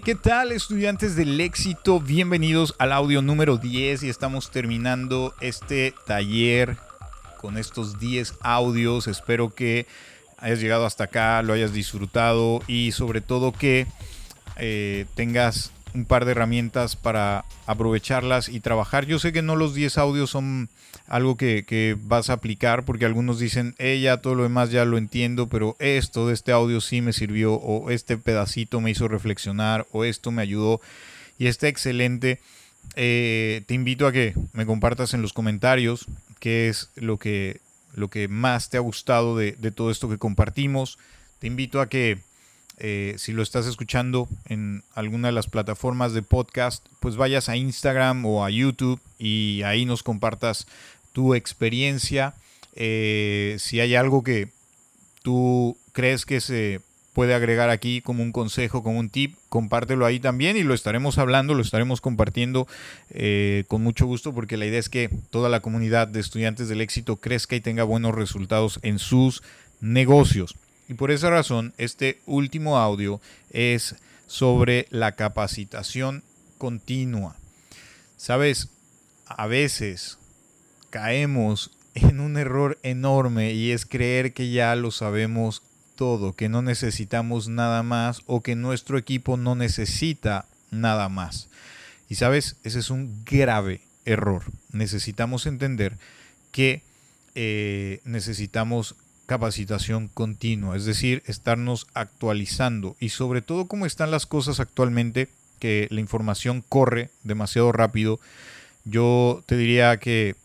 ¿qué tal estudiantes del éxito? Bienvenidos al audio número 10 y estamos terminando este taller con estos 10 audios. Espero que hayas llegado hasta acá, lo hayas disfrutado y sobre todo que eh, tengas un par de herramientas para aprovecharlas y trabajar. Yo sé que no los 10 audios son algo que, vas a aplicar porque algunos dicen, ella, todo lo demás ya lo entiendo, pero esto de este audio sí me sirvió o este pedacito me hizo reflexionar o esto me ayudó y está excelente. Eh, te invito a que me compartas en los comentarios qué es lo que, lo que más te ha gustado de, de todo esto que compartimos. Te invito a que eh, si lo estás escuchando en alguna de las plataformas de podcast, pues vayas a Instagram o a YouTube y ahí nos compartas tu experiencia. Eh, si hay algo que tú crees que se puede agregar aquí como un consejo, como un tip, compártelo ahí también y lo estaremos hablando, lo estaremos compartiendo eh, con mucho gusto porque la idea es que toda la comunidad de estudiantes del éxito crezca y tenga buenos resultados en sus negocios. Y por esa razón, este último audio es sobre la capacitación continua. Sabes, a veces caemos en un error enorme y es creer que ya lo sabemos todo, que no necesitamos nada más o que nuestro equipo no necesita nada más. Y sabes, ese es un grave error. Necesitamos entender que eh, necesitamos capacitación continua, es decir, estarnos actualizando y sobre todo cómo están las cosas actualmente, que la información corre demasiado rápido. Yo te diría que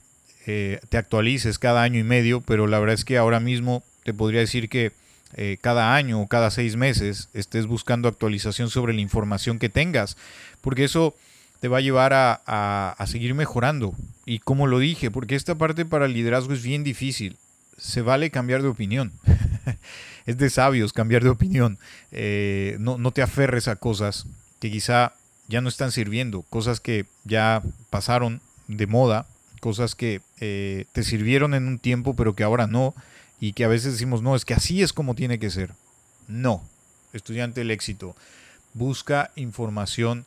eh, te actualices cada año y medio, pero la verdad es que ahora mismo te podría decir que eh, cada año o cada seis meses estés buscando actualización sobre la información que tengas, porque eso te va a llevar a, a seguir mejorando. Y como lo dije, porque esta parte para el liderazgo es bien difícil se vale cambiar de opinión. es de sabios cambiar de opinión. Eh, no, te aferres a cosas que quizá ya no están sirviendo, cosas que ya pasaron de moda, cosas que eh, te sirvieron en un tiempo pero que ahora no, y que a veces decimos, no, es que así es como tiene que ser. No, estudiante del éxito, busca información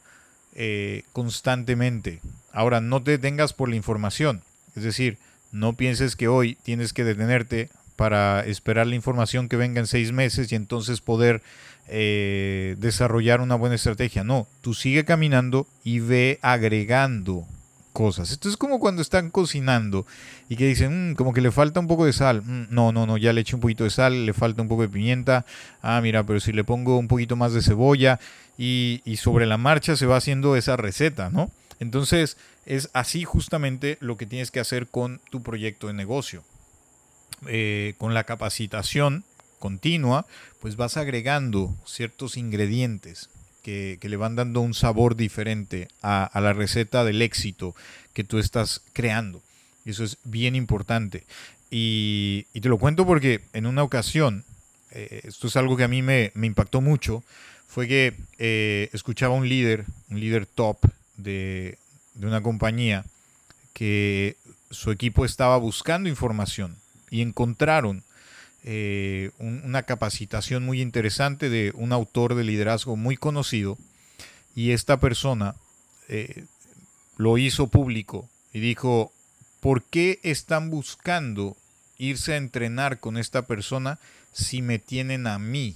eh, constantemente. Ahora, no te detengas por la información, es decir, no pienses que hoy tienes que detenerte para esperar la información que venga en seis meses y entonces poder eh, desarrollar una buena estrategia. No, tú sigue caminando y ve agregando cosas. Esto es como cuando están cocinando y que dicen, mm, como que le falta un poco de sal. Mm, no, no, no, ya le eché un poquito de sal, le falta un poco de pimienta. Ah, mira, pero si le pongo un poquito más de cebolla y, y sobre la marcha se va haciendo esa receta, ¿no? Entonces, es así justamente lo que tienes que hacer con tu proyecto de negocio. Eh, con la capacitación continua, pues vas agregando ciertos ingredientes que, le van dando un sabor diferente a, la receta del éxito que tú estás creando. Y eso es bien importante. Y, te lo cuento porque en una ocasión, eh, esto es algo que a mí me, impactó mucho, fue que eh, escuchaba un líder, un líder top de, una compañía que su equipo estaba buscando información y encontraron eh, una capacitación muy interesante de un autor de liderazgo muy conocido y esta persona eh, lo hizo público y dijo, ¿por qué están buscando irse a entrenar con esta persona si me tienen a mí?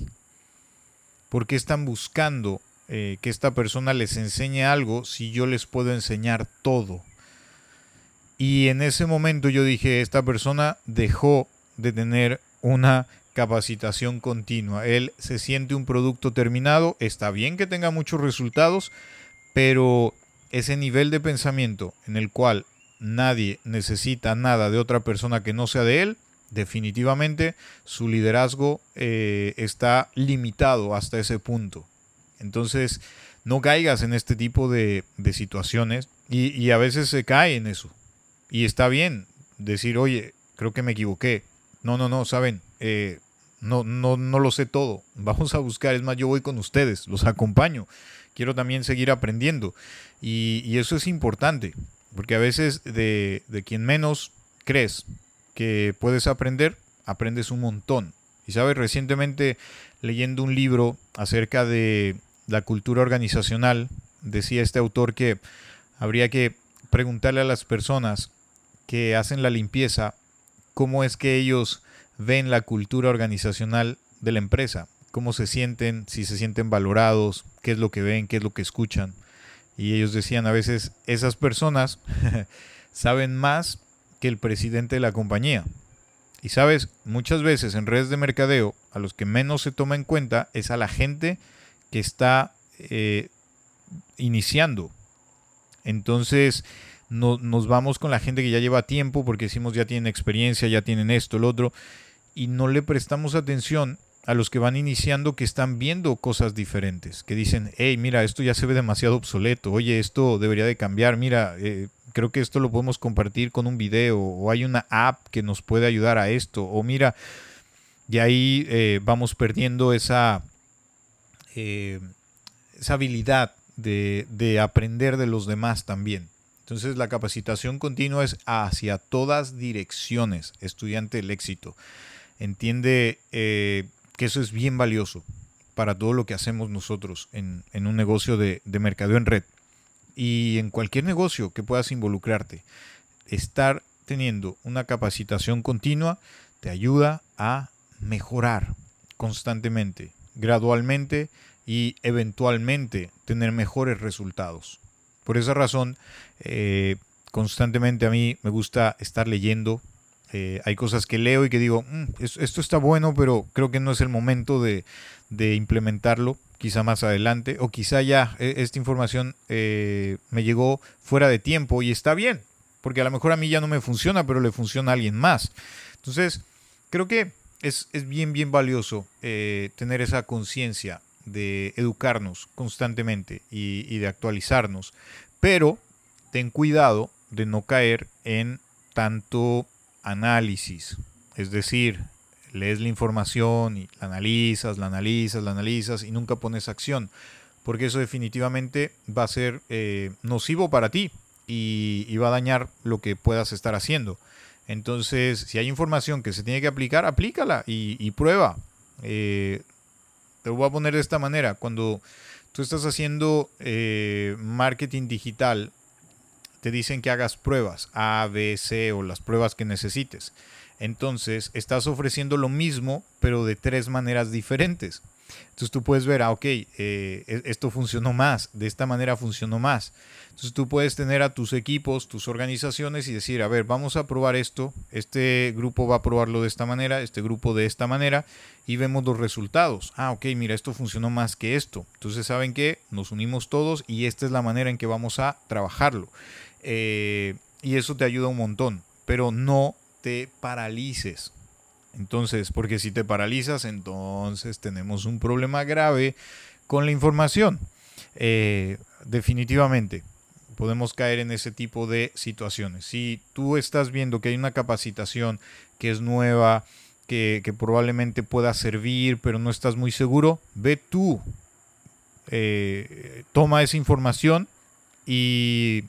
¿Por qué están buscando eh, que esta persona les enseñe algo si yo les puedo enseñar todo. Y en ese momento yo dije, esta persona dejó de tener una capacitación continua. Él se siente un producto terminado, está bien que tenga muchos resultados, pero ese nivel de pensamiento en el cual nadie necesita nada de otra persona que no sea de él, definitivamente su liderazgo eh, está limitado hasta ese punto. Entonces, no caigas en este tipo de, situaciones y, a veces se cae en eso. Y está bien decir, oye, creo que me equivoqué. No, no, no, saben, eh, no, no, no lo sé todo. Vamos a buscar, es más, yo voy con ustedes, los acompaño. Quiero también seguir aprendiendo. Y, eso es importante, porque a veces de, de quien menos crees que puedes aprender, aprendes un montón. Y sabes, recientemente leyendo un libro acerca de la cultura organizacional, decía este autor que habría que preguntarle a las personas que hacen la limpieza cómo es que ellos ven la cultura organizacional de la empresa, cómo se sienten, si se sienten valorados, qué es lo que ven, qué es lo que escuchan. Y ellos decían a veces, esas personas saben más que el presidente de la compañía. Y sabes, muchas veces en redes de mercadeo, a los que menos se toma en cuenta es a la gente que está eh, iniciando. Entonces no, nos vamos con la gente que ya lleva tiempo porque decimos ya tienen experiencia, ya tienen esto, lo otro, y no le prestamos atención a los que van iniciando que están viendo cosas diferentes, que dicen, hey, mira, esto ya se ve demasiado obsoleto, oye, esto debería de cambiar, mira, eh, creo que esto lo podemos compartir con un video, o hay una app que nos puede ayudar a esto, o mira, y ahí eh, vamos perdiendo esa, eh, esa habilidad de, de aprender de los demás también. Entonces la capacitación continua es hacia todas direcciones, estudiante del éxito. Entiende que eso es bien valioso para todo lo que hacemos nosotros en, un negocio de, de mercadeo en red y en cualquier negocio que puedas involucrarte. Estar teniendo una capacitación continua te ayuda a mejorar constantemente, gradualmente y eventualmente tener mejores resultados. Por esa razón, eh, constantemente a mí me gusta estar leyendo, eh, hay cosas que leo y que digo, mm, esto está bueno, pero creo que no es el momento de, implementarlo, quizá más adelante, o quizá ya e, esta información eh, me llegó fuera de tiempo y está bien, porque a lo mejor a mí ya no me funciona, pero le funciona a alguien más. Entonces, creo que es, bien, bien valioso eh, tener esa conciencia de educarnos constantemente y, y de actualizarnos, pero ten cuidado de no caer en tanto análisis, es decir, lees la información y la analizas, la analizas, la analizas y nunca pones acción, porque eso definitivamente va a ser eh, nocivo para ti y, va a dañar lo que puedas estar haciendo. Entonces, si hay información que se tiene que aplicar, aplícala y, prueba. Eh, te lo voy a poner de esta manera. Cuando tú estás haciendo eh, marketing digital, te dicen que hagas pruebas A, B, C o las pruebas que necesites. Entonces, estás ofreciendo lo mismo, pero de tres maneras diferentes. Entonces tú puedes ver, ah, ok, eh, e, esto funcionó más, de esta manera funcionó más. Entonces tú puedes tener a tus equipos, tus organizaciones y decir, a ver, vamos a probar esto, este grupo va a probarlo de esta manera, este grupo de esta manera, y vemos los resultados. Ah, ok, mira, esto funcionó más que esto. Entonces saben que nos unimos todos y esta es la manera en que vamos a trabajarlo. Eh, y eso te ayuda un montón, pero no te paralices. Entonces, porque si te paralizas, entonces tenemos un problema grave con la información. Eh, definitivamente, podemos caer en ese tipo de situaciones. Si tú estás viendo que hay una capacitación que es nueva, que, probablemente pueda servir, pero no estás muy seguro, ve tú, eh, toma esa información y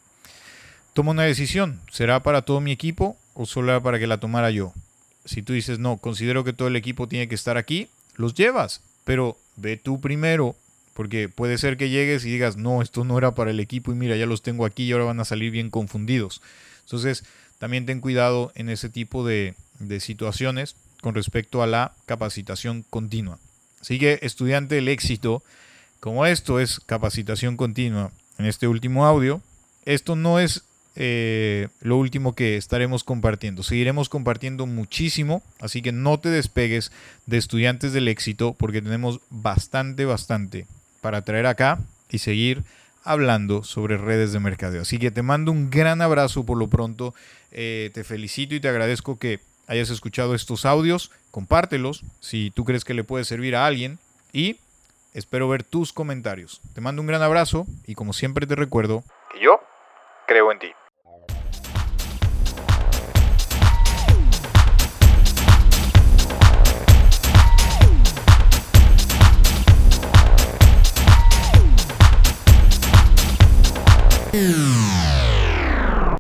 toma una decisión. ¿Será para todo mi equipo o solo para que la tomara yo? Si tú dices, no, considero que todo el equipo tiene que estar aquí, los llevas, pero ve tú primero, porque puede ser que llegues y digas, no, esto no era para el equipo y mira, ya los tengo aquí y ahora van a salir bien confundidos. Entonces, también ten cuidado en ese tipo de, de situaciones con respecto a la capacitación continua. Así que, estudiante del éxito, como esto es capacitación continua en este último audio, esto no es eh, lo último que estaremos compartiendo. Seguiremos compartiendo muchísimo, así que no te despegues de estudiantes del éxito porque tenemos bastante, bastante para traer acá y seguir hablando sobre redes de mercadeo. Así que te mando un gran abrazo por lo pronto, eh, te felicito y te agradezco que hayas escuchado estos audios, compártelos si tú crees que le puede servir a alguien y espero ver tus comentarios. Te mando un gran abrazo y como siempre te recuerdo que yo creo en ti.